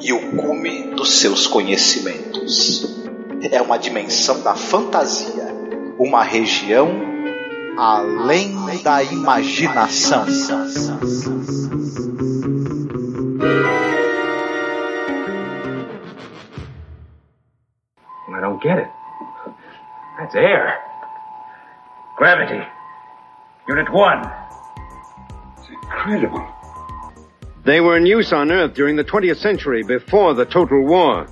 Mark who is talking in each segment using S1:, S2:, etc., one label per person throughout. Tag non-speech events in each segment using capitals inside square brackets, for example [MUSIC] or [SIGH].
S1: e o cume dos seus conhecimentos. É uma dimensão da fantasia, uma região além da imaginação.
S2: I don't get it. That's air. Gravity. Unit 1.
S3: It's incredible.
S4: They were in use on Earth during the 20th century, before the Total War.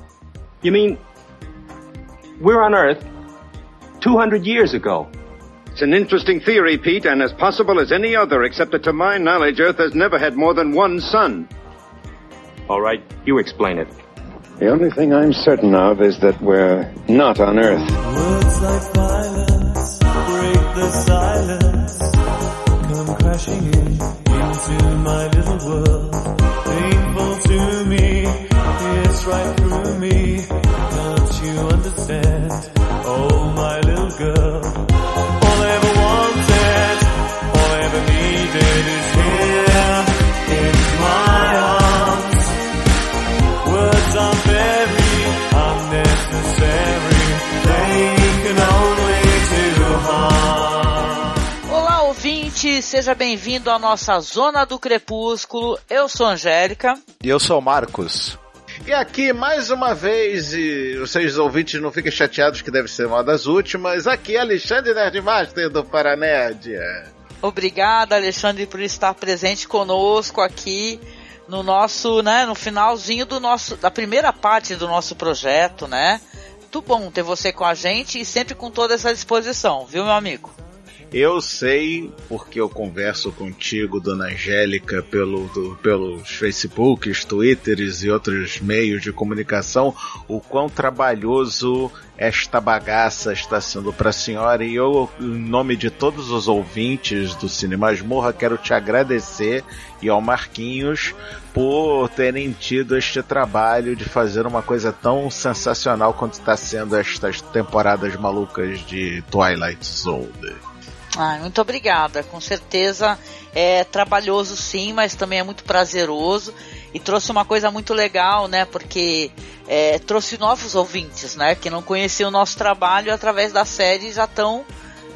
S5: You mean we're on Earth 200 years ago?
S4: It's an interesting theory, Pete, and as possible as any other, except that to my knowledge, Earth has never had more than one sun.
S5: All right, you explain it.
S4: The only thing I'm certain of is that we're not on Earth.
S6: Words like violence break the silence. Come crashing in into my little world. Painful to me, it's right through
S7: ouvinte, seja bem-vindo à nossa Zona do Crepúsculo. Eu sou a Angélica.
S8: E eu sou o Marcos.
S9: E aqui, mais uma vez, e vocês ouvintes não fiquem chateados que deve ser uma das últimas, aqui é Alexandre Nerdmaster do Paranerd.
S7: Obrigada, Alexandre, por estar presente conosco aqui no nosso, né, no finalzinho do nosso, da primeira parte do nosso projeto, né? Muito bom ter você com a gente e sempre com toda essa disposição, viu, meu amigo?
S9: Eu sei, porque eu converso contigo, dona Angélica, pelo, do, pelos Facebooks, Twitters e outros meios de comunicação, o quão trabalhoso esta bagaça está sendo para a senhora. E eu, em nome de todos os ouvintes do Cine Masmorra, quero te agradecer e ao Marquinhos por terem tido este trabalho de fazer uma coisa tão sensacional quanto está sendo estas temporadas malucas de Twilight Zone.
S7: Ah, muito obrigada. Com certeza é trabalhoso sim, mas também é muito prazeroso e trouxe uma coisa muito legal, né? Porque é, trouxe novos ouvintes, né? Que não conheciam o nosso trabalho através da série já estão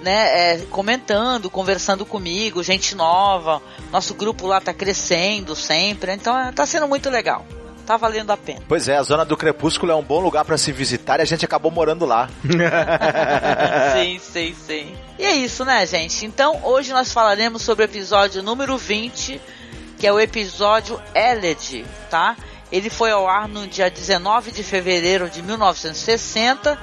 S7: né, é, comentando, conversando comigo, gente nova. Nosso grupo lá tá crescendo sempre, então é, tá sendo muito legal. Tá valendo a pena.
S8: Pois é, a Zona do Crepúsculo é um bom lugar para se visitar e a gente acabou morando lá. [LAUGHS]
S7: sim, sim, sim. E é isso, né, gente? Então, hoje nós falaremos sobre o episódio número 20, que é o episódio Eled, tá? Ele foi ao ar no dia 19 de fevereiro de 1960.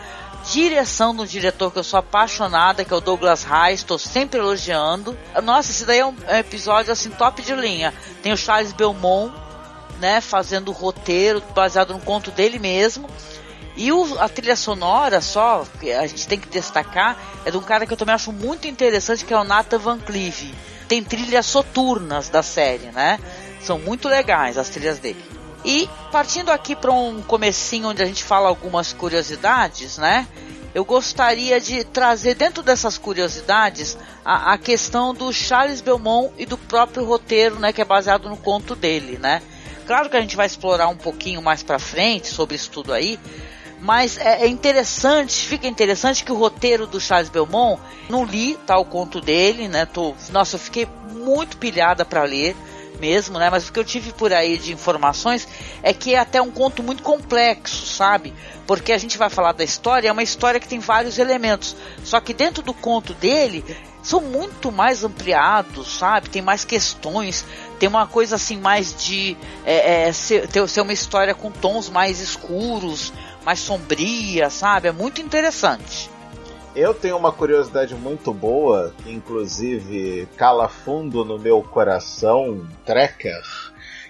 S7: Direção do diretor que eu sou apaixonada, que é o Douglas Reis, estou sempre elogiando. Nossa, esse daí é um episódio assim top de linha. Tem o Charles Belmont, né, fazendo o roteiro baseado no conto dele mesmo. E o, a trilha sonora, só, que a gente tem que destacar, é de um cara que eu também acho muito interessante, que é o Nathan Van Cleave. Tem trilhas soturnas da série, né? São muito legais as trilhas dele. E partindo aqui para um comecinho onde a gente fala algumas curiosidades, né? Eu gostaria de trazer dentro dessas curiosidades a, a questão do Charles Belmont e do próprio roteiro, né? Que é baseado no conto dele, né? Claro que a gente vai explorar um pouquinho mais para frente sobre isso tudo aí, mas é, é, interessante, fica interessante que o roteiro do Charles Belmont, não li, tá, o conto dele, né, tô, nossa, eu fiquei muito pilhada para ler mesmo, né, mas o que eu tive por aí de informações é que é até um conto muito complexo, sabe, porque a gente vai falar da história, é uma história que tem vários elementos, só que dentro do conto dele, são muito mais ampliados, sabe? Tem mais questões, tem uma coisa assim mais de é, é, ser, ter, ser uma história com tons mais escuros, mais sombria, sabe? É muito interessante.
S9: Eu tenho uma curiosidade muito boa, inclusive cala fundo no meu coração, Trekker,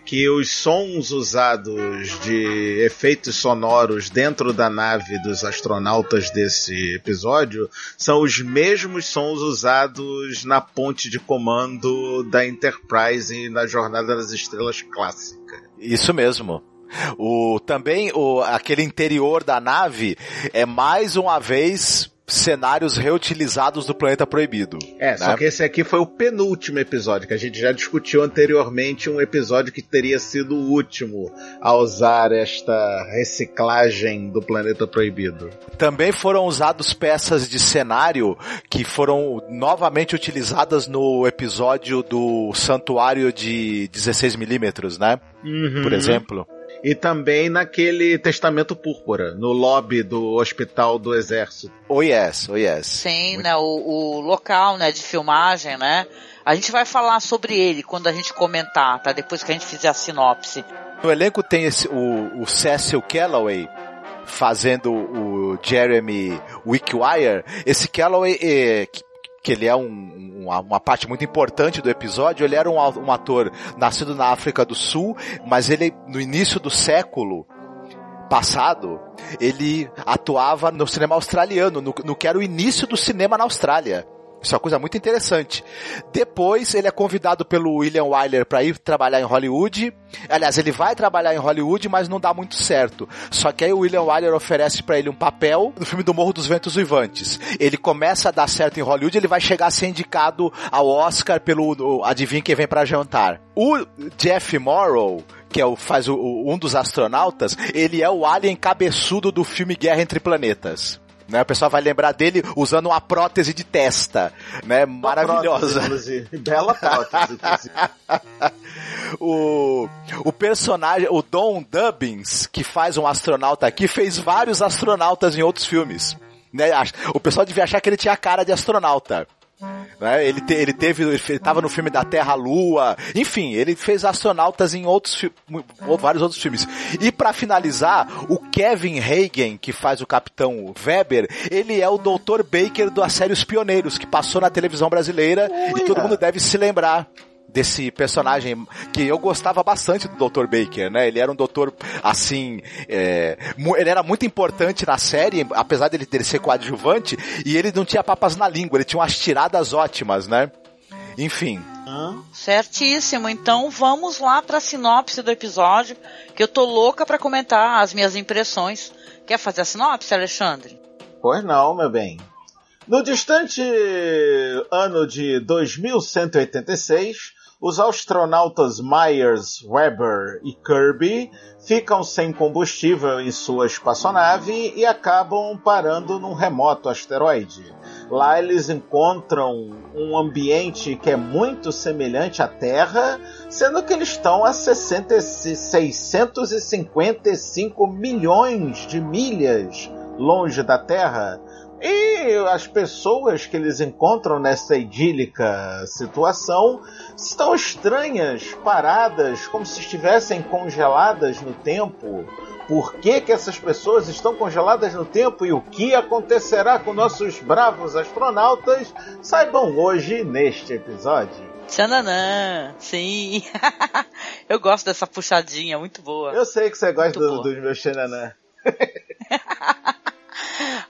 S9: que os sons usados de efeitos sonoros dentro da nave dos astronautas desse episódio são os mesmos sons usados na ponte de comando da Enterprise na Jornada das Estrelas clássica.
S1: Isso mesmo. O, também o, aquele interior da nave é mais uma vez cenários reutilizados do Planeta Proibido.
S9: É,
S1: né?
S9: só que esse aqui foi o penúltimo episódio, que a gente já discutiu anteriormente, um episódio que teria sido o último a usar esta reciclagem do Planeta Proibido.
S1: Também foram usados peças de cenário que foram novamente utilizadas no episódio do Santuário de 16mm, né? Por exemplo.
S9: E também naquele Testamento Púrpura, no lobby do Hospital do Exército.
S1: Oh yes, oh yes.
S7: Sim, né, o, o local, né, de filmagem, né? A gente vai falar sobre ele quando a gente comentar, tá? Depois que a gente fizer a sinopse.
S1: No elenco tem esse, o, o Cecil Calloway fazendo o Jeremy Wickwire. Esse Calloway, é, que, ele é um, uma, uma parte muito importante do episódio, ele era um, um ator nascido na África do Sul, mas ele, no início do século, passado, ele atuava no cinema australiano, no, no que era o início do cinema na Austrália. Isso é uma coisa muito interessante. Depois ele é convidado pelo William Wyler para ir trabalhar em Hollywood. Aliás, ele vai trabalhar em Hollywood, mas não dá muito certo. Só que aí o William Wyler oferece para ele um papel no filme do Morro dos Ventos Uivantes. Ele começa a dar certo em Hollywood, ele vai chegar a ser indicado ao Oscar pelo Adivinha quem vem para jantar. O Jeff Morrow, que é o, faz o, um dos astronautas, ele é o alien cabeçudo do filme Guerra entre Planetas. Né, o pessoal vai lembrar dele usando uma prótese de testa, né? Maravilhosa.
S9: Prótese, Bela prótese, [LAUGHS]
S1: o, o personagem, o Don Dubbins, que faz um astronauta aqui, fez vários astronautas em outros filmes. Né? O pessoal devia achar que ele tinha cara de astronauta. Né? Ele, te, ele teve, ele estava no filme da Terra Lua, enfim, ele fez astronautas em outros ou vários outros filmes. E para finalizar, o Kevin Hagen, que faz o Capitão Weber, ele é o Dr. Baker da série Os Pioneiros, que passou na televisão brasileira e todo mundo deve se lembrar desse personagem que eu gostava bastante do Dr. Baker, né? Ele era um doutor, assim, é, ele era muito importante na série, apesar dele, dele ser coadjuvante, e ele não tinha papas na língua, ele tinha umas tiradas ótimas, né? Enfim.
S7: Certíssimo. Então vamos lá para a sinopse do episódio, que eu tô louca para comentar as minhas impressões. Quer fazer a sinopse, Alexandre?
S9: Pois não, meu bem. No distante ano de 2186, os astronautas Myers, Weber e Kirby ficam sem combustível em sua espaçonave e acabam parando num remoto asteroide. Lá eles encontram um ambiente que é muito semelhante à Terra, sendo que eles estão a 60, 655 milhões de milhas longe da Terra. E as pessoas que eles encontram nessa idílica situação estão estranhas, paradas, como se estivessem congeladas no tempo. Por que, que essas pessoas estão congeladas no tempo e o que acontecerá com nossos bravos astronautas? Saibam hoje neste episódio.
S7: Tchananã, sim. [LAUGHS] Eu gosto dessa puxadinha, muito boa.
S9: Eu sei que você gosta do, dos meus tchananã. [LAUGHS]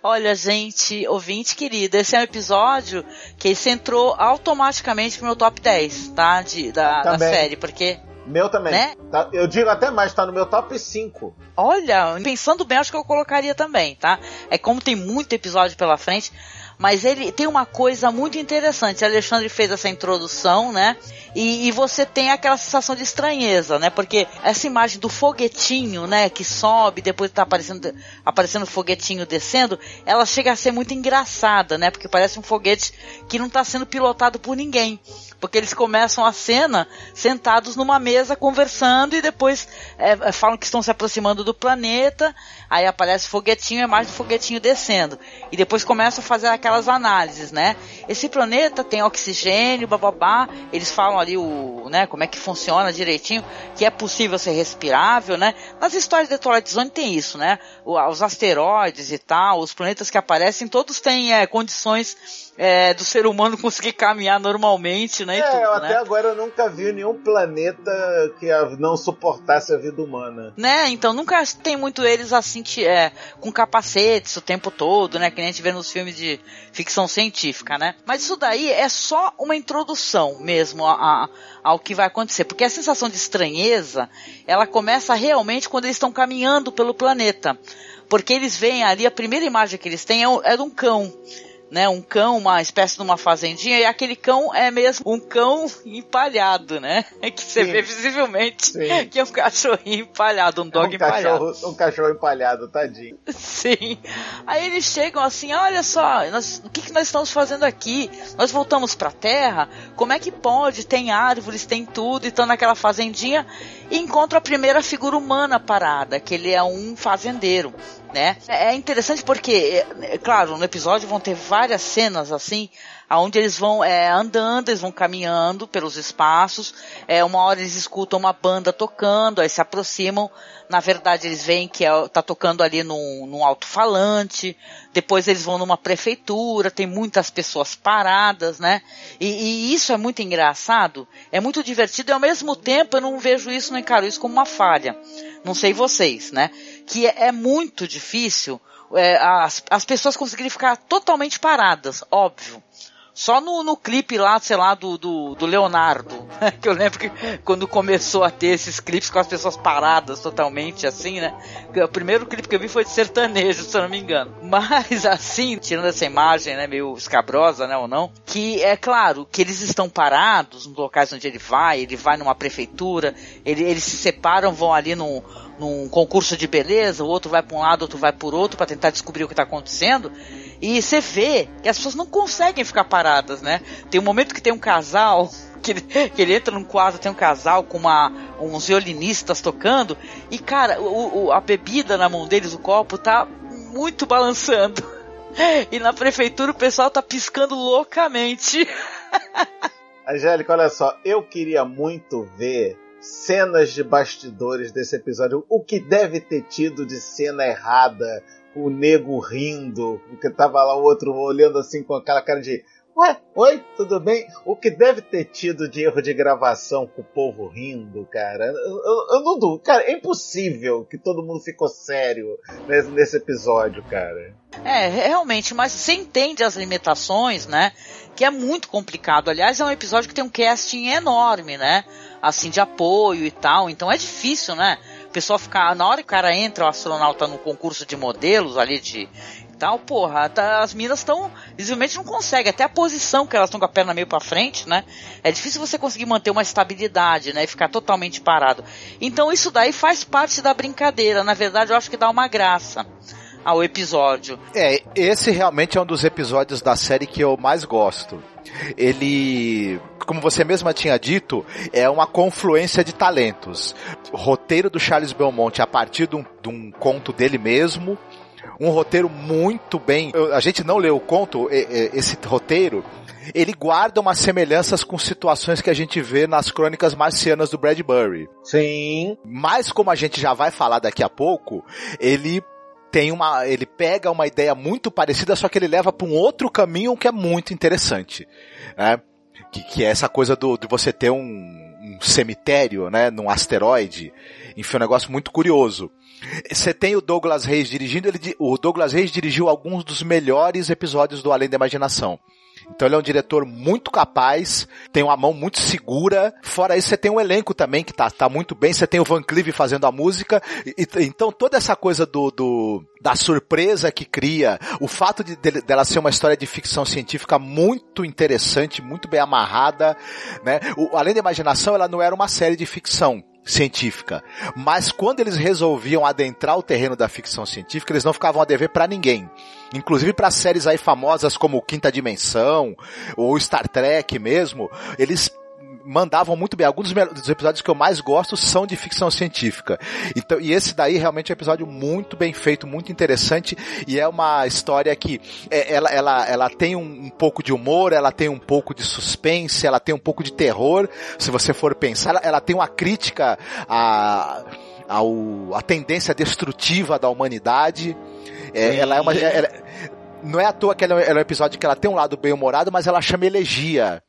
S7: Olha, gente, ouvinte querido, esse é um episódio que você entrou automaticamente pro meu top 10, tá? De, da, da série, porque.
S9: Meu também. Né? Tá, eu digo até mais, tá no meu top 5.
S7: Olha, pensando bem, acho que eu colocaria também, tá? É como tem muito episódio pela frente, mas ele tem uma coisa muito interessante. A Alexandre fez essa introdução, né? E, e, você tem aquela sensação de estranheza, né? Porque essa imagem do foguetinho, né? Que sobe, depois tá aparecendo, aparecendo o foguetinho descendo, ela chega a ser muito engraçada, né? Porque parece um foguete que não está sendo pilotado por ninguém. Porque eles começam a cena sentados numa mesa conversando e depois é, falam que estão se aproximando do planeta. Aí aparece o foguetinho, é mais do foguetinho descendo. E depois começam a fazer aquelas análises, né? Esse planeta tem oxigênio, bababá, eles falam ali o, né, como é que funciona direitinho, que é possível ser respirável, né? Nas histórias de Twilight Zone tem isso, né? Os asteroides e tal, os planetas que aparecem, todos têm é, condições é, do ser humano [LAUGHS] conseguir caminhar normalmente, né? E
S9: É,
S7: tudo,
S9: eu
S7: né?
S9: até agora eu nunca vi nenhum planeta que não suportasse a vida humana.
S7: Né, então nunca tem muito eles assim é, com capacetes o tempo todo, né? Que nem a gente vê nos filmes de ficção científica, né? Mas isso daí é só uma introdução mesmo a, a- ao que vai acontecer. Porque a sensação de estranheza, ela começa realmente quando eles estão caminhando pelo planeta. Porque eles veem ali, a primeira imagem que eles têm é, um- é de um cão. Né, um cão, uma espécie de uma fazendinha, e aquele cão é mesmo um cão empalhado, né? [LAUGHS] Que você
S9: Sim.
S7: vê visivelmente
S9: Sim.
S7: que é um cachorrinho empalhado, um dog
S9: um
S7: empalhado.
S9: cachorro, um cachorro empalhado, tadinho.
S7: Sim. Aí eles chegam assim, olha só, nós- o que, que nós estamos fazendo aqui? Nós voltamos pra Terra? Como é que pode? Tem árvores, tem tudo, e estão naquela fazendinha e encontram a primeira figura humana parada, que ele é um fazendeiro. Né? É é interessante porque, é, é claro, no episódio vão ter várias cenas assim, aonde eles vão é, andando, eles vão caminhando pelos espaços, é, uma hora eles escutam uma banda tocando, aí se aproximam, na verdade eles veem que é, tá tocando ali num, num alto-falante, depois eles vão numa prefeitura, tem muitas pessoas paradas, né? E, e isso é muito engraçado, é muito divertido e ao mesmo tempo eu não vejo isso, não encaro isso como uma falha. Não sei vocês, né? Que é, é muito difícil é, as, as pessoas conseguirem ficar totalmente paradas, óbvio. Só no, no clipe lá, sei lá, do, do, do Leonardo. [LAUGHS] Que eu lembro que quando começou a ter esses clipes com as pessoas paradas totalmente, assim, né? O primeiro clipe que eu vi foi de sertanejo, [LAUGHS] se eu não me engano. Mas [LAUGHS] assim, tirando essa imagem, né, meio escabrosa, né, ou não, que é claro que eles estão parados nos locais onde ele vai, ele vai numa prefeitura, ele, eles se separam, vão ali num, num concurso de beleza, o outro vai para um lado, outro vai por outro, para tentar descobrir o que está acontecendo. E você vê que as pessoas não conseguem ficar paradas, né? Tem um momento que tem um casal [LAUGHS] que ele, que ele entra num quadro, tem um casal com uma, uns violinistas tocando, e cara, o, o- a bebida na mão deles, o copo, tá muito balançando. [LAUGHS] E na prefeitura o pessoal tá piscando loucamente. [LAUGHS]
S9: Angélica, olha só, eu queria muito ver cenas de bastidores desse episódio. O que deve ter tido de cena errada, o nego rindo, porque tava lá o outro olhando assim com aquela cara de. Ué, oi, tudo bem? O que deve ter tido de erro de gravação com o povo rindo, cara? Eu, eu- eu não duvido. Cara, é impossível que todo mundo ficou sério nesse, nesse episódio, cara.
S7: É, realmente, mas você entende as limitações, né? Que é muito complicado. Aliás, é um episódio que tem um casting enorme, né? Assim, de apoio e tal. Então é difícil, né? Pessoal ficar. Na hora que o cara entra, o astronauta no concurso de modelos ali de. Tal, porra, tá- as minas estão. Visivelmente não conseguem. Até a posição que elas estão com a perna meio pra frente, né? É difícil você conseguir manter uma estabilidade, né? E ficar totalmente parado. Então isso daí faz parte da brincadeira. Na verdade, eu acho que dá uma graça ao episódio.
S1: É, esse realmente é um dos episódios da série que eu mais gosto. Ele, como você mesma tinha dito, é uma confluência de talentos. O roteiro do Charles Belmonte a partir de um, de um conto dele mesmo. Um roteiro muito bem. eu- A gente não leu o conto, e- e- esse roteiro. Ele guarda umas semelhanças com situações que a gente vê nas crônicas marcianas do Bradbury.
S9: Sim.
S1: Mas como a gente já vai falar daqui a pouco, ele tem uma, ele pega uma ideia muito parecida, só que ele leva para um outro caminho que é muito interessante, né? Que, que é essa coisa do, de você ter um, um cemitério, né, num asteroide. Enfim, um negócio muito curioso. Você tem o Douglas Reis dirigindo, ele, o Douglas Reis dirigiu alguns dos melhores episódios do Além da Imaginação. Então ele é um diretor muito capaz, tem uma mão muito segura. Fora isso, você tem um elenco também que tá, tá muito bem. Você tem o Van Cleave fazendo a música. E- então toda essa coisa do, do- da surpresa que cria, o fato de, dela ser uma história de ficção científica muito interessante, muito bem amarrada, né? O, Além da Imaginação, ela não era uma série de ficção científica. Mas quando eles resolviam adentrar o terreno da ficção científica, eles não ficavam a dever pra ninguém. Inclusive para séries aí famosas como Quinta Dimensão ou Star Trek mesmo, eles mandavam muito bem. Alguns dos episódios que eu mais gosto são de ficção científica. Então, e esse daí realmente é um episódio muito bem feito, muito interessante e é uma história que é, ela, ela, ela tem um, um, pouco de humor, ela tem um pouco de suspense, ela tem um pouco de terror. Se você for pensar, ela, ela tem uma crítica a ao, a tendência destrutiva da humanidade. É, ela é uma. É, ela, não é à toa que ela, ela é um episódio que ela tem um lado bem humorado, mas ela chama elegia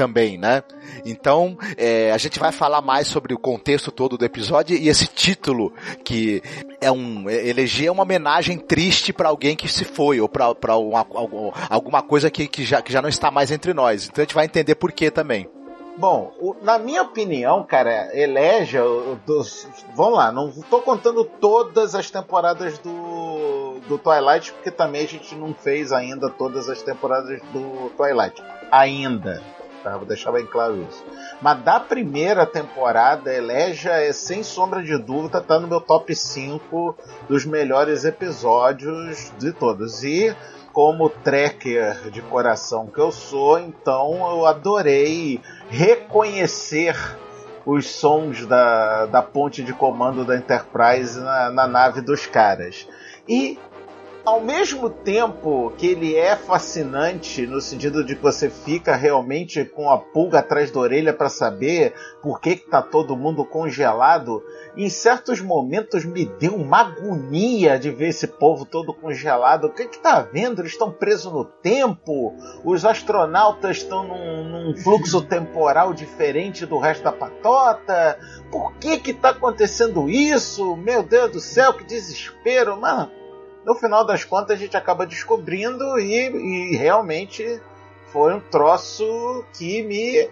S1: também, né? Então, é, a gente vai falar mais sobre o contexto todo do episódio e esse título que é um eleger é uma homenagem triste para alguém que se foi ou para alguma coisa que, que, já, que já não está mais entre nós. Então a gente vai entender por que também.
S9: Bom, o, na minha opinião, cara, Eleja, dos, vamos lá, não tô contando todas as temporadas do, do Twilight, porque também a gente não fez ainda todas as temporadas do Twilight. Ainda. Tá? Vou deixar bem claro isso. Mas da primeira temporada, Eleja é sem sombra de dúvida, tá no meu top 5 dos melhores episódios de todos. E como tracker de coração que eu sou, então eu adorei reconhecer os sons da, da ponte de comando da Enterprise na, na nave dos caras. E ao mesmo tempo que ele é fascinante no sentido de que você fica realmente com a pulga atrás da orelha para saber por que está todo mundo congelado, em certos momentos me deu uma agonia de ver esse povo todo congelado. O que está vendo? Eles estão presos no tempo? Os astronautas estão num, num, fluxo [LAUGHS] temporal diferente do resto da patota? Por que que está acontecendo isso? Meu Deus do céu, que desespero! Mano, no final das contas a gente acaba descobrindo e, e realmente foi um troço que me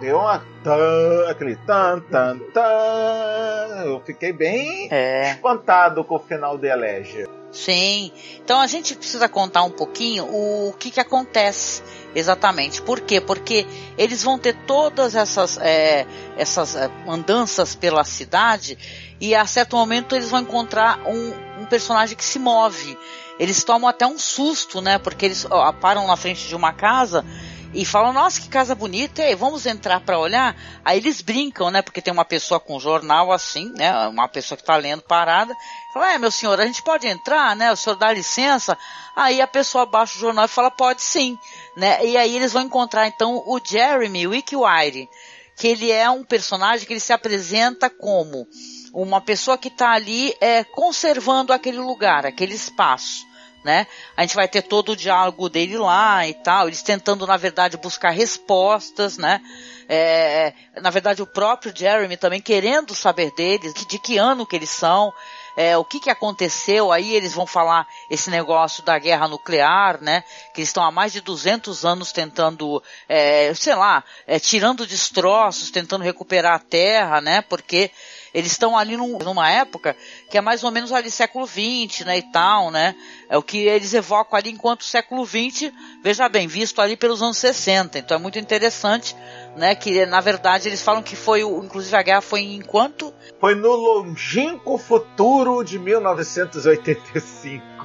S9: deu uma tan, aquele tan tan tan. Eu fiquei bem é. espantado com o final de Elegia.
S7: Sim. Então a gente precisa contar um pouquinho o que que acontece exatamente. Por quê? Porque eles vão ter todas essas é, essas é, andanças pela cidade e a certo momento eles vão encontrar um um personagem que se move. Eles tomam até um susto, né? Porque eles ó, param na frente de uma casa e falam: Nossa, que casa bonita, e vamos entrar para olhar. Aí eles brincam, né? Porque tem uma pessoa com jornal assim, né? Uma pessoa que está lendo parada. Fala: É, meu senhor, a gente pode entrar, né? O senhor dá licença. Aí a pessoa baixa o jornal e fala: Pode sim, né? E aí eles vão encontrar então o Jeremy Wickwire, que ele é um personagem que ele se apresenta como uma pessoa que está ali é, conservando aquele lugar, aquele espaço. Né? A gente vai ter todo o diálogo dele lá e tal, eles tentando, na verdade, buscar respostas, né? É, na verdade, o próprio Jeremy também querendo saber deles, de que ano que eles são, é, o que, que aconteceu, aí eles vão falar esse negócio da guerra nuclear, né? Que eles estão há mais de 200 anos tentando, é, sei lá, é, tirando destroços, tentando recuperar a terra, né? Porque eles estão ali num, numa época que é mais ou menos ali século XX, né, e tal, né? É o que eles evocam ali enquanto século XX, veja bem, visto ali pelos anos 60. Então é muito interessante, né, que na verdade eles falam que foi, inclusive a guerra foi em quanto?
S9: Foi no longínquo futuro de 1985.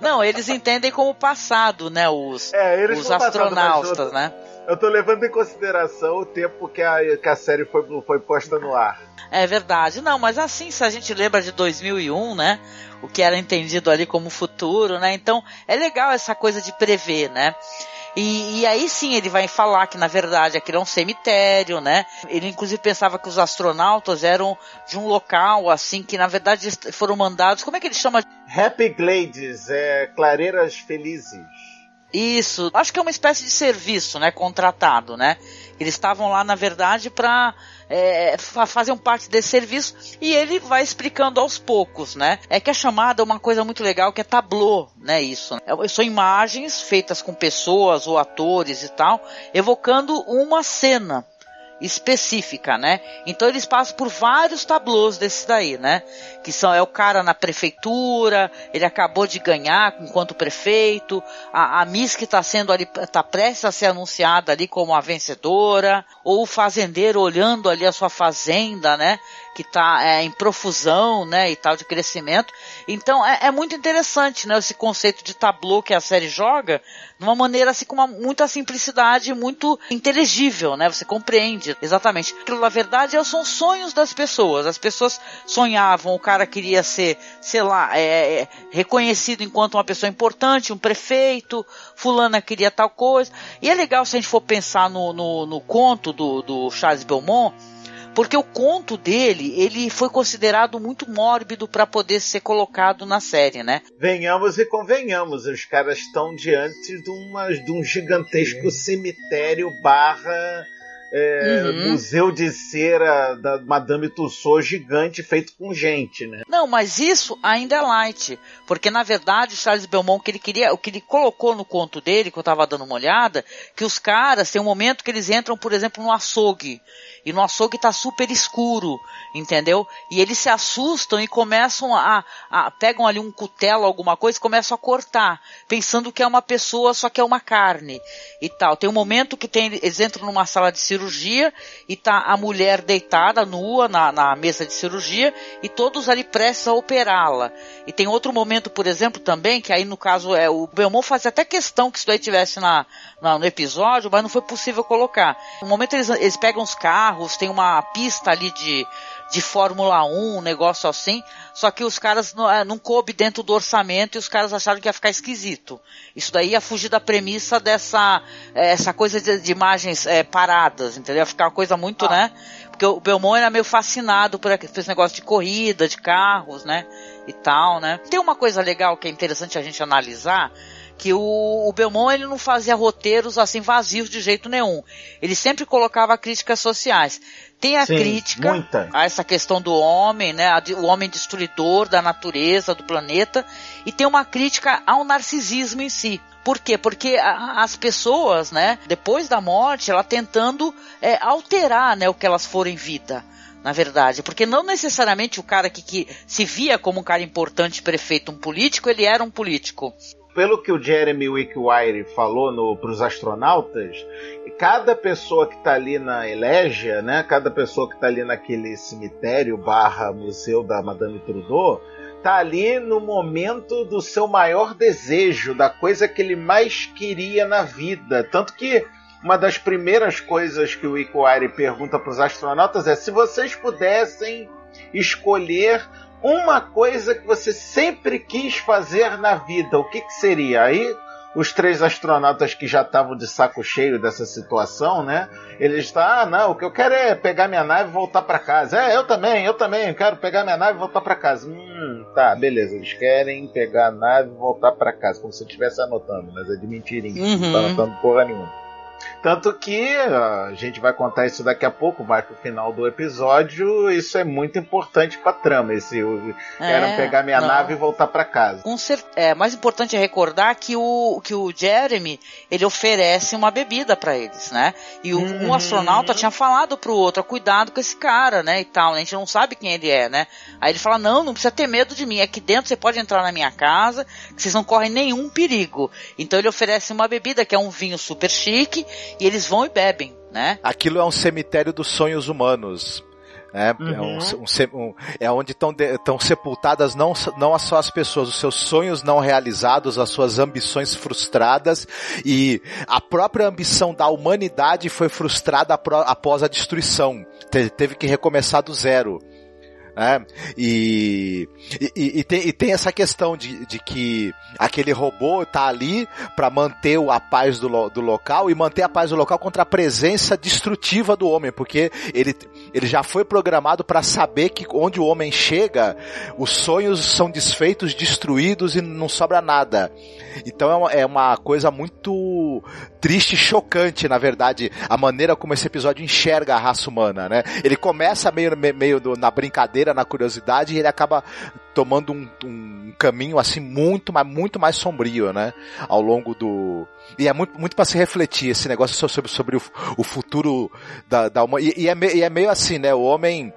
S7: Não, eles entendem como passado, né, os, é, os astronautas, né?
S9: Eu tô levando em consideração o tempo que a, que a série foi, foi posta no ar.
S7: É verdade. Não, mas assim, se a gente lembra de 2001, né? O que era entendido ali como futuro, né? Então, é legal essa coisa de prever, né? E, e, aí sim ele vai falar que na verdade aquilo é um cemitério, né? Ele inclusive pensava que os astronautas eram de um local assim que na verdade foram mandados. Como é que ele chama?
S9: Happy Glades, é clareiras felizes.
S7: Isso, acho que é uma espécie de serviço, né, contratado, né? Eles estavam lá, na verdade, para é, fazer parte desse serviço e ele vai explicando aos poucos, né? É que a chamada é uma coisa muito legal que é tablô, né? Isso. Né? São imagens feitas com pessoas ou atores e tal, evocando uma cena específica, né? Então eles passam por vários tablôs desses daí, né? Que são é o cara na prefeitura, ele acabou de ganhar enquanto prefeito, a, a Miss que está sendo ali, está prestes a ser anunciada ali como a vencedora, ou o fazendeiro olhando ali a sua fazenda, né? que está é, em profusão, né, e tal de crescimento. Então é, é, muito interessante, né, esse conceito de tablô que a série joga, de uma maneira assim com uma, muita simplicidade, muito inteligível, né, você compreende exatamente. Aquilo, na verdade, são sonhos das pessoas. As pessoas sonhavam, o cara queria ser, sei lá, é, é, reconhecido enquanto uma pessoa importante, um prefeito, fulana queria tal coisa. E é legal se a gente for pensar no, no, no conto do, do Charles Belmont, porque o conto dele, ele foi considerado muito mórbido para poder ser colocado na série, né?
S9: Venhamos e convenhamos, os caras estão diante de, uma, de um gigantesco cemitério barra é,
S7: Uhum.
S9: museu de cera da Madame Tussauds gigante feito com gente, né?
S7: Não, mas isso ainda é light, porque na verdade o Charles Belmont que ele queria, o que ele colocou no conto dele, que eu tava dando uma olhada, que os caras tem um momento que eles entram, por exemplo, no açougue. E no açougue tá super escuro, entendeu? E eles se assustam e começam a, a pegam ali um cutelo, alguma coisa, e começam a cortar, pensando que é uma pessoa, só que é uma carne e tal. Tem um momento que tem, eles entram numa sala de cirurgia e tá a mulher deitada, nua, na, na mesa de cirurgia e todos ali prestes a operá-la. E tem outro momento, por exemplo, também, que aí no caso é o Belmont fazia até questão que isso daí tivesse na, na- no episódio, mas não foi possível colocar. No momento eles, eles pegam os carros, tem uma pista ali de, de Fórmula 1, um negócio assim, só que os caras não, eh, não coube dentro do orçamento e os caras acharam que ia ficar esquisito. Isso daí ia fugir da premissa dessa eh, essa coisa de, de imagens eh, paradas, entendeu? Ia ficar uma coisa muito, né? Porque o Belmont era meio fascinado por esse negócio de corrida, de carros, né? E tal, né? Tem uma coisa legal que é interessante a gente analisar, que o, o Belmont ele não fazia roteiros assim vazios de jeito nenhum. Ele sempre colocava críticas sociais. Tem a
S9: Sim,
S7: crítica
S9: muita.
S7: a essa questão do homem, né? O homem destruidor da natureza, do planeta, e tem uma crítica ao narcisismo em si. Por quê? Porque a- as pessoas, né, depois da morte, ela tentando é, alterar, né, o que elas foram em vida. Na verdade, porque não necessariamente o cara que, que se via como um cara importante, prefeito, um político, ele era um político.
S9: Pelo que o Jeremy Wickwire falou para os astronautas, cada pessoa que está ali na Elégia, né, cada pessoa que está ali naquele cemitério barra museu da Madame Trudeau, tá ali no momento do seu maior desejo, da coisa que ele mais queria na vida. Tanto que uma das primeiras coisas que o Wickwire pergunta para os astronautas é se vocês pudessem escolher uma coisa que você sempre quis fazer na vida, o que, que seria? Aí os três astronautas que já estavam de saco cheio dessa situação, né? Eles estão, ah, não, o que eu quero é pegar minha nave e voltar para casa. É, eu também, eu também, quero pegar minha nave e voltar para casa. Hum, tá, beleza. Eles querem pegar a nave e voltar para casa, como se eu estivesse anotando, mas é de mentirinha,
S7: Uhum.
S9: não tá anotando porra nenhuma. Tanto que a gente vai contar isso daqui a pouco, mais pro final do episódio. Isso é muito importante pra trama. Esse
S7: É,
S9: pegar minha
S7: não.
S9: nave e voltar pra casa.
S7: Com é, mais importante é recordar que o, que o Jeremy, ele oferece uma bebida pra eles, né? E o, um astronauta tinha falado pro outro, "Ó, cuidado com esse cara, né, e tal, né? A gente não sabe quem ele é, né? Aí ele fala, não, não precisa ter medo de mim, aqui dentro você pode entrar na minha casa, que vocês não correm nenhum perigo. Então ele oferece uma bebida, que é um vinho super chique, e eles vão e bebem, né?
S1: Aquilo é um cemitério dos sonhos humanos. É, é, um, um ce- um- é onde estão sepultadas não, não só as pessoas, os seus sonhos não realizados, as suas ambições frustradas e a própria ambição da humanidade foi frustrada após a destruição. Te- teve que recomeçar do zero. Né? E, e, e- tem, e tem essa questão de, de que aquele robô tá ali para manter a paz do, do local e manter a paz do local contra a presença destrutiva do homem, porque ele, ele já foi programado para saber que onde o homem chega, os sonhos são desfeitos, destruídos e não sobra nada. Então é uma, é uma coisa muito triste chocante, na verdade, a maneira como esse episódio enxerga a raça humana, né? Ele começa meio, me- meio na brincadeira, na curiosidade, e ele acaba tomando um, um caminho assim muito, mas muito mais sombrio, né? Ao longo do e é muito, muito para se refletir esse negócio so- sobre, sobre o, o futuro da, da. E, e é e é meio assim, né? O homem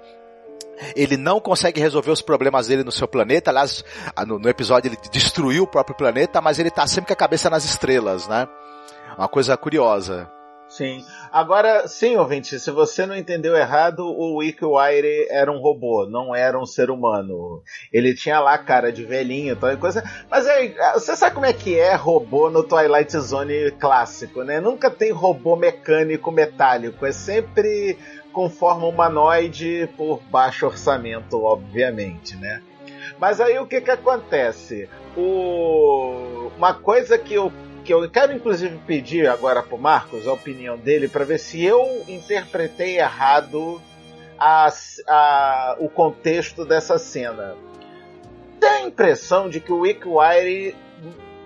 S1: ele não consegue resolver os problemas dele no seu planeta. Aliás, no, no episódio ele destruiu o próprio planeta, mas ele tá sempre com a cabeça nas estrelas, né? Uma coisa curiosa.
S9: Sim. Agora, sim, ouvinte, se você não entendeu errado, o Wickwire era um robô, não era um ser humano. Ele tinha lá cara de velhinho, tal coisa. Mas aí, você sabe como é que é robô no Twilight Zone clássico, né? Nunca tem robô mecânico metálico, é sempre com forma humanoide por baixo orçamento, obviamente, né? Mas aí o que que acontece? O... Uma coisa que eu que eu quero inclusive pedir agora pro Marcos a opinião dele para ver se eu interpretei errado a, a, o contexto dessa cena. Tem a impressão de que o Wickwire,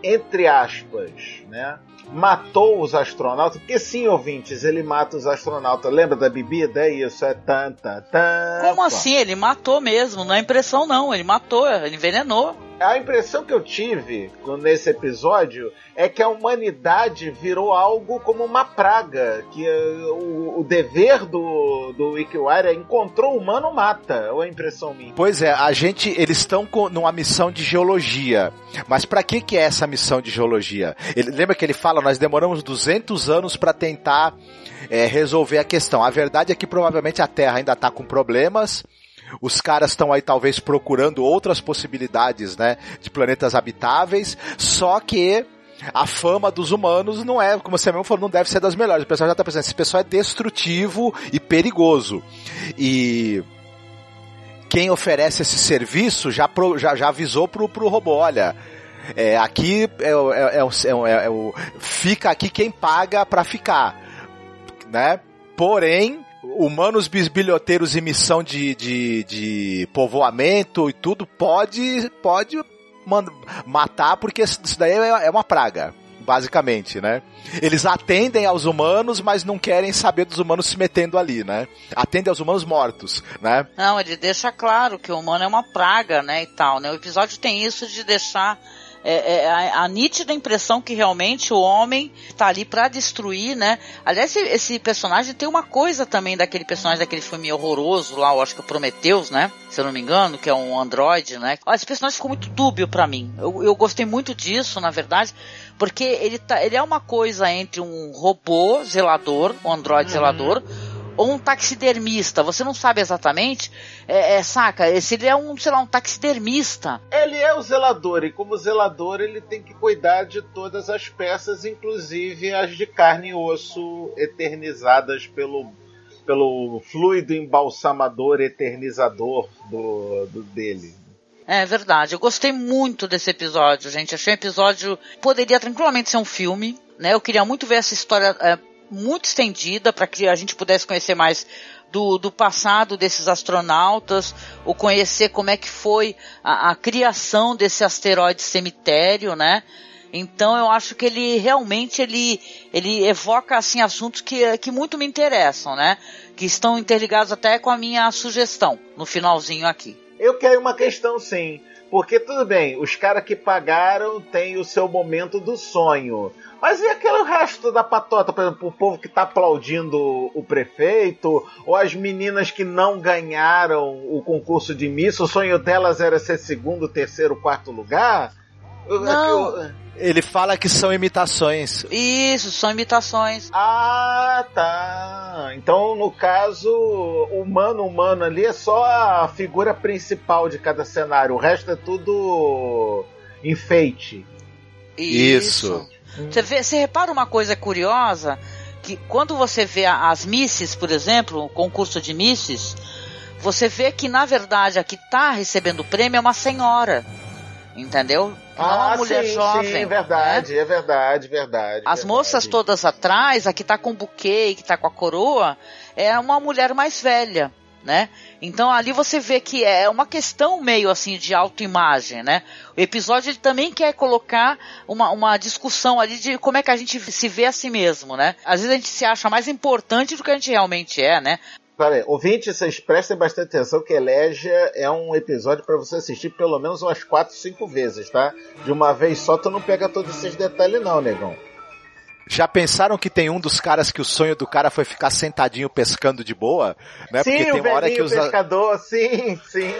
S9: entre aspas, né, matou os astronautas, porque sim, ouvintes, ele mata os astronautas. Lembra da bebida? É isso, é tanta, tanta.
S7: Como assim? Ele matou mesmo, não é impressão não, ele matou, ele envenenou.
S9: A impressão que eu tive nesse episódio é que a humanidade virou algo como uma praga. Que uh, o, o, dever do, do é encontrou humano, mata. Ou é impressão minha?
S1: Pois é, a gente, eles estão numa missão de geologia. Mas para que, que é essa missão de geologia? Ele, lembra que ele fala, nós demoramos 200 anos para tentar é, resolver a questão. A verdade é que provavelmente a Terra ainda está com problemas os caras estão aí talvez procurando outras possibilidades, né, de planetas habitáveis, só que a fama dos humanos não é, como você mesmo falou, não deve ser das melhores. O pessoal já está pensando, esse pessoal é destrutivo e perigoso. E quem oferece esse serviço já, pro, já, já avisou pro, pro robô, olha, é, aqui é, é, é, é, o fica aqui quem paga para ficar, né? Porém, humanos bisbilhoteiros em missão de, de, de povoamento e tudo, pode, pode matar, porque isso daí é, é uma praga basicamente, né? Eles atendem aos humanos, mas não querem saber dos humanos se metendo ali, né? Atendem aos humanos mortos, né?
S7: Não, ele deixa claro que o humano é uma praga, né, e tal, né? O episódio tem isso de deixar é, é, a, a, nítida impressão que realmente o homem tá ali para destruir, né? Aliás, esse, esse, personagem tem uma coisa também daquele personagem daquele filme horroroso lá, eu acho que é Prometheus, né? Se eu não me engano, que é um androide, né? Olha, esse personagem ficou muito dúbio para mim. Eu, eu gostei muito disso, na verdade, porque ele, tá, ele é uma coisa entre um robô zelador, um androide uhum. zelador, ou um taxidermista. Você não sabe exatamente, é, é, saca? Se ele é um, sei lá, um taxidermista.
S9: Ele é o zelador, e como zelador ele tem que cuidar de todas as peças, inclusive as de carne e osso eternizadas pelo, pelo fluido embalsamador eternizador do, do dele.
S7: É verdade, eu gostei muito desse episódio, gente. Achei um episódio. Poderia tranquilamente ser um filme, né? Eu queria muito ver essa história é, muito estendida para que a gente pudesse conhecer mais do, do, passado desses astronautas, ou conhecer como é que foi a, a, criação desse asteroide cemitério, né? Então eu acho que ele realmente ele, ele evoca assim assuntos que, que muito me interessam, né? Que estão interligados até com a minha sugestão no finalzinho aqui.
S9: Eu quero uma questão sim. Porque tudo bem, os caras que pagaram têm o seu momento do sonho. Mas e aquele resto da patota, por exemplo, o povo que tá aplaudindo o prefeito, ou as meninas que não ganharam o concurso de Miss, o sonho delas era ser segundo, terceiro, quarto lugar?
S7: Não.
S1: Ele fala que são imitações.
S7: Isso, são imitações.
S9: Ah, tá. Então, no caso, humano, humano ali é só a figura principal de cada cenário. O resto é tudo enfeite.
S1: Isso. Isso.
S7: Você, vê, você repara uma coisa curiosa? Que quando você vê as misses, por exemplo, o concurso de misses, você vê que na verdade a que está recebendo o prêmio é uma senhora. Entendeu?
S9: Não ah, uma mulher sim, jovem. Sim, é verdade, né? é verdade, verdade.
S7: As
S9: verdade.
S7: moças todas atrás, a que está com o buquê e que está com a coroa, é uma mulher mais velha né? Então ali você vê que é uma questão meio assim de autoimagem, né? O episódio ele também quer colocar uma, uma discussão ali de como é que a gente se vê a si mesmo, né? Às vezes a gente se acha mais importante do que a gente realmente é, né?
S9: Peraí, ouvinte, vocês prestem bastante atenção que Elegia é um episódio para você assistir pelo menos umas 4, 5 vezes, tá? De uma vez só tu não pega todos esses detalhes não, negão.
S1: Já pensaram que tem um dos caras que o sonho do cara foi ficar sentadinho pescando de boa? Né?
S9: Sim, Porque tem uma hora que os
S7: pescador, sim, sim.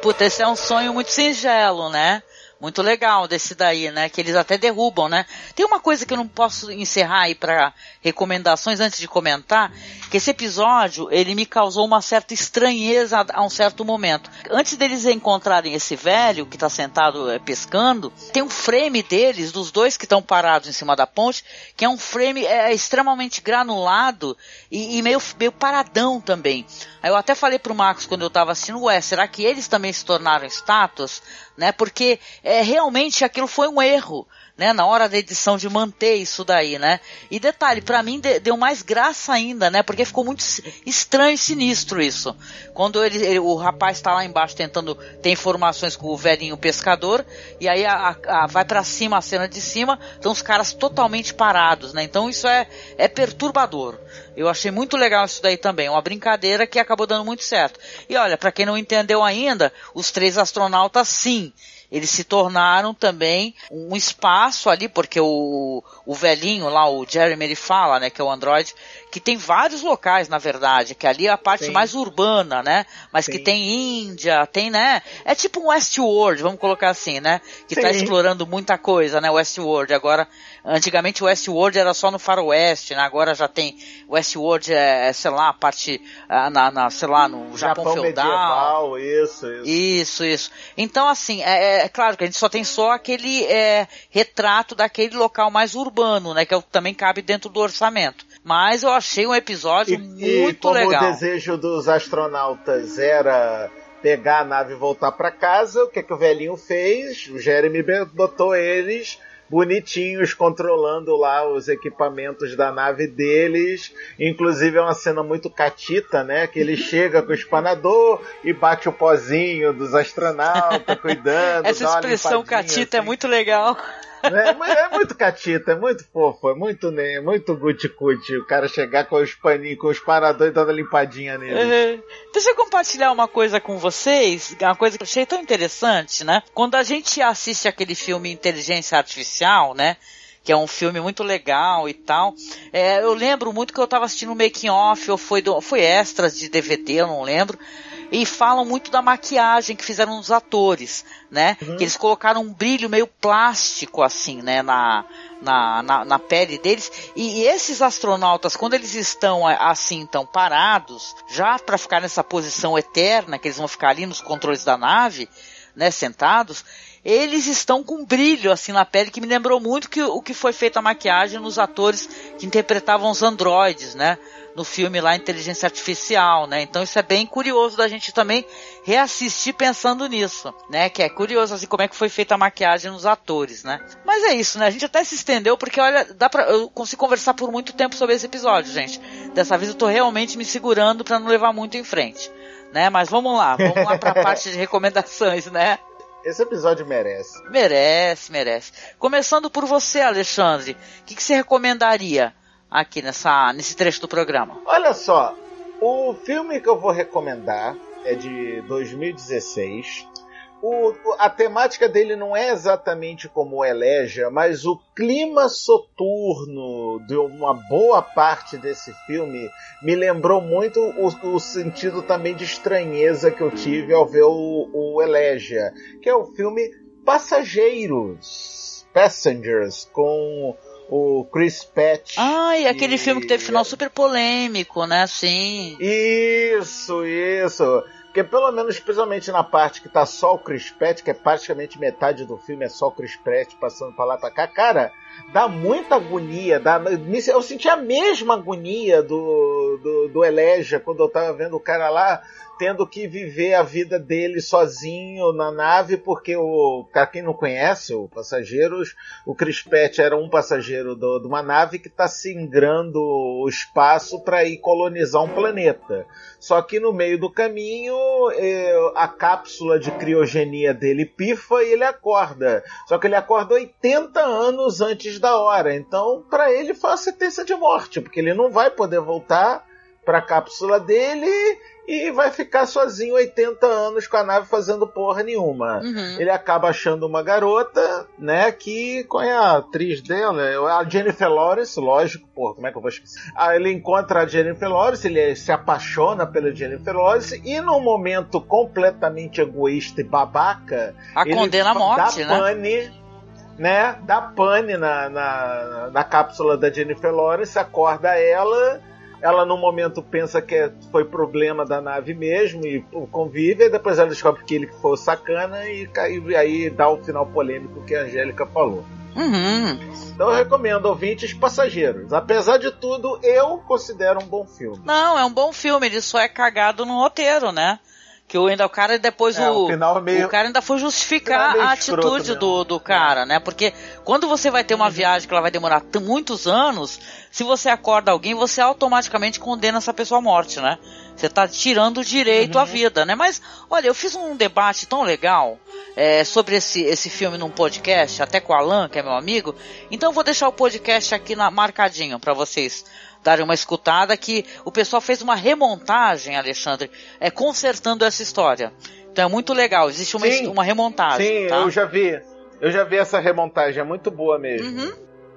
S7: Puta, esse é um sonho muito singelo, né? Muito legal desse daí, né? Que eles até derrubam, né? Tem uma coisa que eu não posso encerrar aí para recomendações antes de comentar, que esse episódio, ele me causou uma certa estranheza a um certo momento. Antes deles encontrarem esse velho que está sentado é, pescando, tem um frame deles, dos dois que estão parados em cima da ponte, que é um frame é, extremamente granulado e, e meio, meio paradão também. Aí eu até falei pro Marcos quando eu estava assistindo, ué, será que eles também se tornaram estátuas? Né? Porque é, realmente aquilo foi um erro né, na hora da edição de manter isso daí, né? E detalhe, para mim de, deu mais graça ainda, né? Porque ficou muito estranho e sinistro isso. Quando ele, ele o rapaz está lá embaixo tentando ter informações com o velhinho pescador e aí a, a, vai para cima a cena de cima, estão os caras totalmente parados, né? Então isso é, é perturbador. Eu achei muito legal isso daí também, uma brincadeira que acabou dando muito certo. E olha, para quem não entendeu ainda, os três astronautas sim, eles se tornaram também um espaço ali, porque o, o velhinho lá, o Jeremy, ele fala, né, que é o Android, que tem vários locais, na verdade, que ali é a parte Sim. mais urbana, né? Mas Sim. que tem Índia, tem, né? É tipo um Westworld, vamos colocar assim, né? Que está explorando muita coisa, né? Westworld. Agora, antigamente o Westworld era só no faroeste, né? Agora já tem Westworld, é, é sei lá, a parte, ah, na, na, sei lá, no Japão, Japão feudal.
S9: Medieval, isso, isso.
S7: Isso, isso. Então, assim, é, é, claro que a gente só tem só aquele é, retrato daquele local mais urbano, né? Que é que também cabe dentro do orçamento. Mas eu achei um episódio
S9: e,
S7: muito
S9: e como
S7: legal.
S9: o desejo dos astronautas era pegar a nave e voltar para casa, o que, é que o velhinho fez? O Jeremy botou eles bonitinhos controlando lá os equipamentos da nave deles. Inclusive é uma cena muito catita, né? Que ele [LAUGHS] chega com o espanador e bate o pozinho dos astronautas cuidando. [LAUGHS]
S7: Essa expressão catita é assim. é muito legal.
S9: É, é muito catita, é muito fofo, é muito, né, muito guti-cuti o cara chegar com os paninhos, com os paradores dando limpadinha nele.
S7: Uhum. Deixa eu compartilhar uma coisa com vocês, uma coisa que eu achei tão interessante, né? Quando a gente assiste aquele filme Inteligência Artificial, né? que é um filme muito legal e tal. É, eu lembro muito que eu estava assistindo o making off, ou foi, do, foi extras de DVD, eu não lembro e falam muito da maquiagem que fizeram nos atores, né? Uhum. Que eles colocaram um brilho meio plástico assim, né? Na, na, na, na pele deles. E, e, esses astronautas, quando eles estão assim, então parados, já para ficar nessa posição eterna, que eles vão ficar ali nos controles da nave, né? Sentados, eles estão com brilho assim na pele que me lembrou muito que o que foi feito a maquiagem nos atores que interpretavam os androides, né? no filme lá Inteligência Artificial, né? Então isso é bem curioso da gente também reassistir pensando nisso, né? Que é curioso assim como é que foi feita a maquiagem nos atores, né? Mas é isso, né? A gente até se estendeu porque olha, dá pra, eu consigo conversar por muito tempo sobre esse episódio, gente. Dessa vez eu tô realmente me segurando para não levar muito em frente, né? Mas vamos lá, vamos lá para a [LAUGHS] parte de recomendações, né?
S9: Esse episódio merece.
S7: Merece, merece. Começando por você, Alexandre, o que, que você recomendaria aqui nessa, nesse trecho do programa?
S9: Olha só, o filme que eu vou recomendar é de 2016. O, a temática dele não é exatamente como o Eleja, mas o clima soturno de uma boa parte desse filme me lembrou muito o, o sentido também de estranheza que eu tive ao ver o, o que é o filme Passageiros, Passengers, com o Chris Pratt.
S7: Ah, e aquele filme que teve final super polêmico, né? Sim.
S9: Isso, isso. Porque pelo menos, especialmente na parte que tá só o Chris Pratt, que é praticamente metade do filme, é só o Chris Pratt passando pra lá pra cá, cara, dá muita agonia. Dá, eu senti a mesma agonia do, do, do Eleja quando eu tava vendo o cara lá tendo que viver a vida dele sozinho na nave, porque o, para quem não conhece, o Passageiros, o Chris era um passageiro do, de uma nave que está singrando o espaço para ir colonizar um planeta. Só que no meio do caminho, eh, a cápsula de criogenia dele pifa e ele acorda. Só que ele acorda 80 anos antes da hora. Então, para ele foi uma sentença de morte, porque ele não vai poder voltar pra cápsula dele e vai ficar sozinho 80 anos com a nave fazendo porra nenhuma.
S7: Uhum.
S9: Ele acaba achando uma garota, né, que qual é a atriz dela? A Jennifer Lawrence, lógico, porra, como é que eu vou esquecer? Aí ele encontra a Jennifer Lawrence, ele se apaixona pela Jennifer Lawrence e num momento completamente egoísta e babaca,
S7: A
S9: ele
S7: condena à morte,
S9: dá
S7: né?
S9: pane, né? Dá pane na, na, na cápsula da Jennifer Lawrence, acorda ela. Ela, no momento, pensa que é- foi problema da nave mesmo e convive, e depois ela descobre que ele foi o sacana e, e aí dá o final polêmico que a Angélica falou.
S7: Uhum.
S9: Então eu recomendo ouvintes passageiros. Apesar de tudo, eu considero um bom filme.
S7: Não, é um bom filme, ele só é cagado no roteiro, né? Que o, ainda, o cara depois
S9: É,
S7: o,
S9: o meio-
S7: o cara ainda foi justificar
S9: é
S7: a atitude do, do cara, né? Porque quando você vai ter uma viagem que ela vai demorar muitos anos, se você acorda alguém, você automaticamente condena essa pessoa à morte, né? Você tá tirando o direito à vida, né? Mas, olha, eu fiz um debate tão legal é, sobre esse, esse filme num podcast, até com o Alan, que é meu amigo. Então eu vou deixar o podcast aqui na, marcadinho para vocês darem uma escutada, que o pessoal fez uma remontagem, Alexandre, é, consertando essa história. Então é muito legal, existe uma,
S9: Sim.
S7: uma remontagem.
S9: Sim,
S7: tá?
S9: eu já vi. Eu já vi essa remontagem, é muito boa mesmo.
S7: Uhum.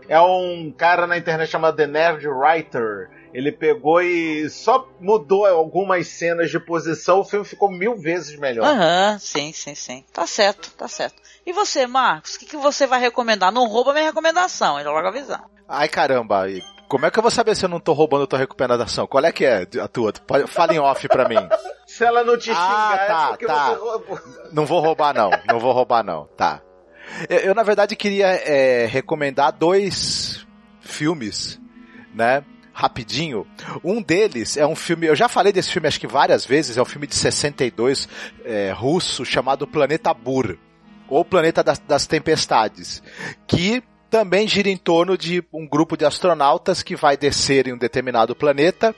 S9: É um cara na internet chamado The Nerd Writer. Ele pegou e só mudou algumas cenas de posição, o filme ficou mil vezes melhor.
S7: Aham, sim, sim, sim. Tá certo, tá certo. E você, Marcos, o que, que você vai recomendar? Não rouba minha recomendação, ainda logo avisar.
S1: Ai caramba, e como é que eu vou saber se eu não tô roubando tua recomendação? Qual é que é a tua? Fala em off pra mim.
S9: Se ela não te
S1: Ah,
S9: xingar,
S1: tá,
S9: é
S1: tá.
S9: roubou.
S1: Não vou roubar não, não vou roubar não, tá. Eu, eu, na verdade queria é, recomendar dois filmes, né? Rapidinho. Um deles é um filme, eu já falei desse filme acho que várias vezes, é um filme de 62 é, russo chamado Planeta Bur, ou Planeta das, das Tempestades, que também gira em torno de um grupo de astronautas que vai descer em um determinado planeta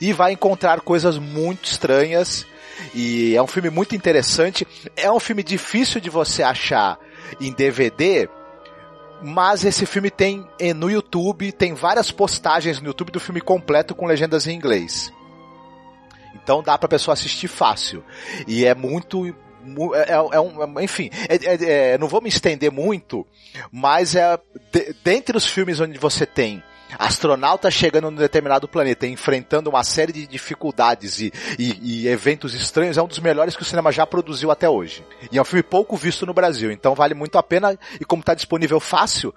S1: e vai encontrar coisas muito estranhas. E é um filme muito interessante. É um filme difícil de você achar em DVD, mas esse filme tem eh, no YouTube, tem várias postagens no YouTube do filme completo com legendas em inglês. Então dá pra pessoa assistir fácil. E é muito. Mu- É, é um, é- enfim, é- é- é- não vou me estender muito, mas é de- dentre os filmes onde você tem astronautas chegando num determinado planeta enfrentando uma série de dificuldades e, e- e eventos estranhos, é um dos melhores que o cinema já produziu até hoje. E é um filme pouco visto no Brasil, então vale muito a pena e como está disponível fácil.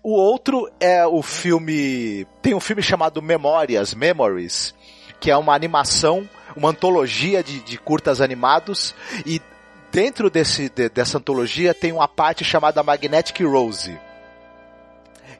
S1: O outro é o filme, tem um filme chamado Memórias, Memories, que é uma animação, uma antologia de, de curtas animados e dentro desse, de- dessa antologia tem uma parte chamada Magnetic Rose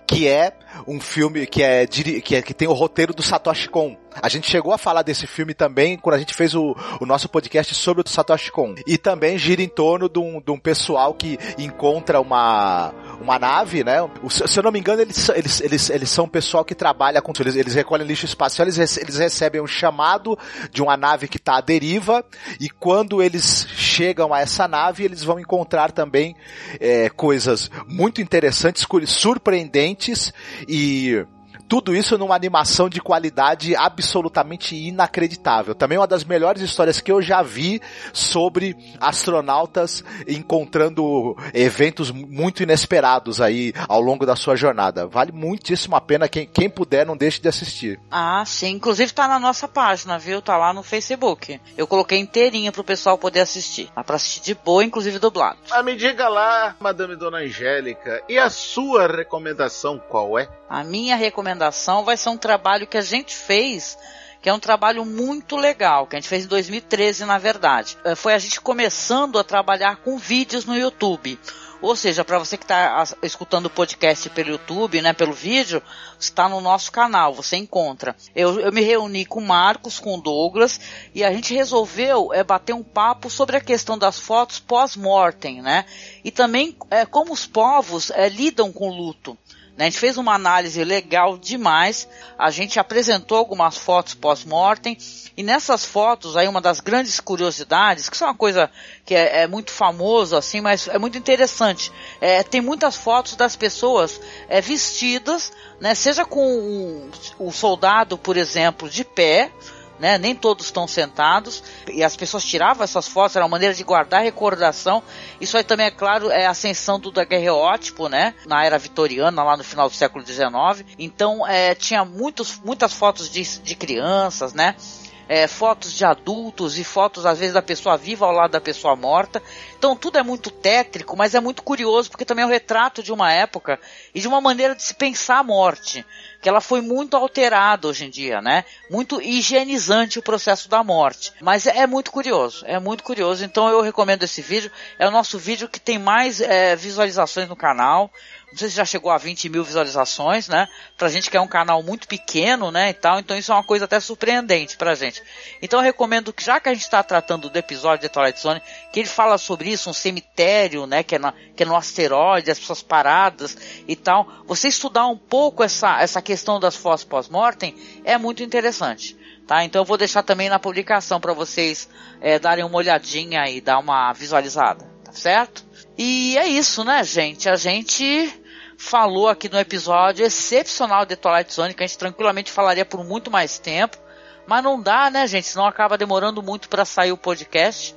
S1: que é um filme que é, que é que tem o roteiro do Satoshi Kon. A gente chegou a falar desse filme também quando a gente fez o, o nosso podcast sobre o Satoshi Kon. E também gira em torno de um, de um pessoal que encontra uma, uma nave, né? O- se eu não me engano, eles, eles, eles, eles são um pessoal que trabalha com. Eles, eles recolhem lixo espacial, eles, eles recebem um chamado de uma nave que está à deriva. E quando eles chegam a essa nave, eles vão encontrar também é, coisas muito interessantes, surpreendentes e tudo isso numa animação de qualidade absolutamente inacreditável. Também uma das melhores histórias que eu já vi sobre astronautas encontrando eventos muito inesperados aí ao longo da sua jornada. Vale muitíssimo a pena. Quem, quem puder, não deixe de assistir.
S7: Ah, sim. Inclusive tá na nossa página, viu? Tá lá no Facebook. Eu coloquei inteirinha pro pessoal poder assistir. Dá pra assistir de boa, inclusive dublado.
S9: Ah, me diga lá, Madame Dona Angélica, e a sua recomendação qual é?
S7: A minha recomendação vai ser um trabalho que a gente fez, que é um trabalho muito legal, que a gente fez em 2013, na verdade. Eh, Foi a gente começando a trabalhar com vídeos no YouTube. Ou seja, para você que está escutando o podcast pelo YouTube, né, pelo vídeo, está no nosso canal, você encontra. Eu, eu me reuni com o Marcos, com o Douglas, e a gente resolveu é, bater um papo sobre a questão das fotos pós-mortem, né? E também é, como os povos é, lidam com o luto. Né? A gente fez uma análise legal demais. A gente apresentou algumas fotos pós-mortem. E nessas fotos, aí uma das grandes curiosidades, que isso é uma coisa que é, é muito famoso assim, mas é muito interessante. É, tem muitas fotos das pessoas é, vestidas, né? Seja com o, o soldado, por exemplo, de pé, né? Nem todos estão sentados e as pessoas tiravam essas fotos, era uma maneira de guardar recordação. Isso aí também é claro, é a ascensão do daguerreótipo, né? Na era vitoriana, lá no final do século XIX. Então, é, tinha muitos, muitas fotos de, de crianças, né? é, fotos de adultos e fotos, às vezes, da pessoa viva ao lado da pessoa morta. Então, tudo é muito tétrico, mas é muito curioso, porque também é um retrato de uma época e de uma maneira de se pensar a morte, que ela foi muito alterada hoje em dia, né? Muito higienizante o processo da morte. Mas é, é muito curioso, é muito curioso. Então, eu recomendo esse vídeo. É o nosso vídeo que tem mais é, visualizações no canal. Não sei se já chegou a 20 mil visualizações, né? Pra gente que é um canal muito pequeno, né? E tal, então isso é uma coisa até surpreendente pra gente. Então eu recomendo que, já que a gente está tratando do episódio de Twilight Zone, que ele fala sobre isso, um cemitério, né? Que é, na, que é no asteroide, as pessoas paradas e tal. Você estudar um pouco essa, essa questão das fotos pós-mortem é muito interessante. Tá? Então eu vou deixar também na publicação para vocês é, darem uma olhadinha e dar uma visualizada, tá certo? E é isso, né, gente? A gente falou aqui no episódio excepcional de Twilight Zone, que a gente tranquilamente falaria por muito mais tempo. Mas não dá, né, gente? Senão acaba demorando muito para sair o podcast.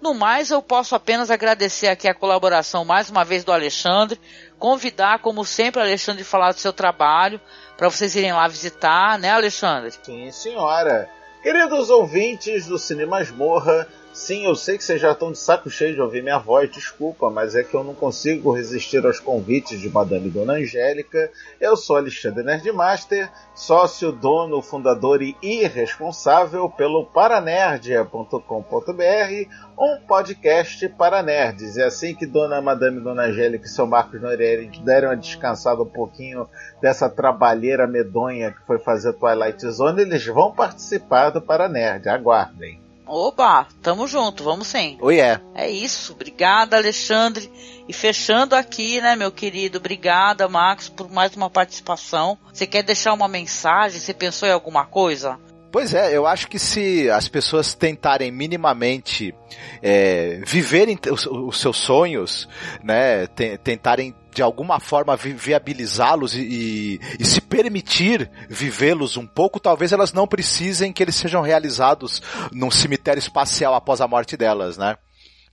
S7: No mais, eu posso apenas agradecer aqui a colaboração mais uma vez do Alexandre, convidar, como sempre, Alexandre a falar do seu trabalho, para vocês irem lá visitar, né, Alexandre?
S9: Sim, senhora. Queridos ouvintes do Cinema Masmorra, Sim, eu sei que vocês já estão de saco cheio de ouvir minha voz, desculpa, mas é que eu não consigo resistir aos convites de Madame Dona Angélica. Eu sou Alexandre Nerdmaster, sócio, dono, fundador e irresponsável pelo paranerdia.com.br, um podcast para nerds. É assim que Dona Madame Dona Angélica e seu Marcos Noreira deram uma descansada um pouquinho dessa trabalheira medonha que foi fazer Twilight Zone, eles vão participar do Paranerd, aguardem.
S7: Oba, tamo junto, vamos sim.
S1: Oh, yeah.
S7: É isso, obrigada Alexandre. E fechando aqui, né, meu querido, obrigada Max por mais uma participação. Você quer deixar uma mensagem? Você pensou em alguma coisa?
S1: Pois é, eu acho que se as pessoas tentarem minimamente é, viverem os, os, seus sonhos, né, tentarem de alguma forma vi viabilizá-los e, e, e, se permitir vivê-los um pouco, talvez elas não precisem que eles sejam realizados num cemitério espacial após a morte delas, né?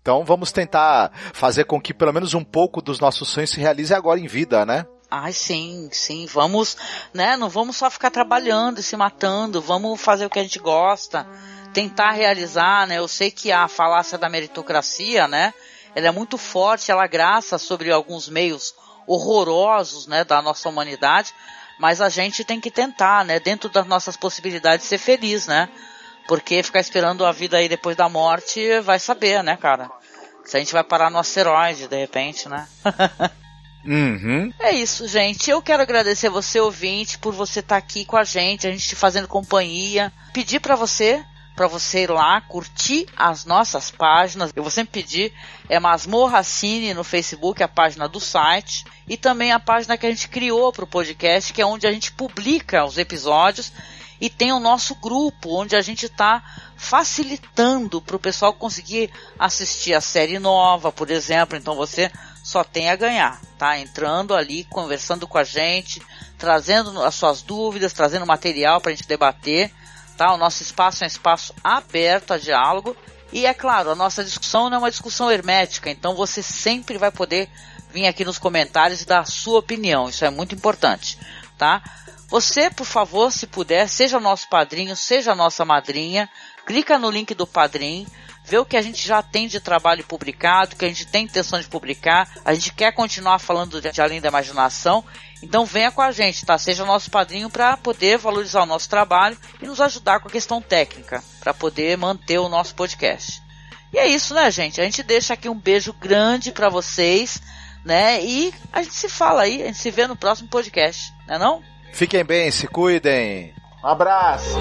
S1: Então vamos tentar fazer com que pelo menos um pouco dos nossos sonhos se realize agora em vida, né?
S7: Ai, sim, sim, vamos, né? Não vamos só ficar trabalhando e se matando, vamos fazer o que a gente gosta, tentar realizar, né? Eu sei que a falácia da meritocracia, né? ela é muito forte, ela graça sobre alguns meios horrorosos, né, da nossa humanidade, mas a gente tem que tentar, né, dentro das nossas possibilidades ser feliz, né? Porque ficar esperando a vida aí depois da morte, vai saber, né, cara? Se a gente vai parar no asteroide, de repente, né? [LAUGHS]
S1: Uhum.
S7: É isso, gente. Eu quero agradecer você, ouvinte, por você estar tá aqui com a gente, a gente te fazendo companhia. Pedir para você para você ir lá curtir as nossas páginas. Eu vou sempre pedir é Masmorra Cine no Facebook, a página do site, e também a página que a gente criou para o podcast, que é onde a gente publica os episódios e tem o nosso grupo, onde a gente está facilitando para o pessoal conseguir assistir a série nova, por exemplo. Então você só tem a ganhar, tá? Entrando ali, conversando com a gente, trazendo as suas dúvidas, trazendo material para a gente debater tá? O nosso espaço é um espaço aberto a diálogo e é claro, a nossa discussão não é uma discussão hermética, então você sempre vai poder vir aqui nos comentários e dar a sua opinião. Isso é muito importante, tá? Você, por favor, se puder, seja nosso padrinho, seja nossa madrinha, clica no link do padrinho, vê o que a gente já tem de trabalho publicado, que a gente tem intenção de publicar, a gente quer continuar falando de Além da Imaginação então venha com a gente, tá? Seja nosso padrinho para poder valorizar o nosso trabalho e nos ajudar com a questão técnica, para poder manter o nosso podcast. E é isso, né, gente? A gente deixa aqui um beijo grande para vocês, né? E a gente se fala aí, a gente se vê no próximo podcast, né não?
S1: Fiquem bem, se cuidem.
S9: Um abraço.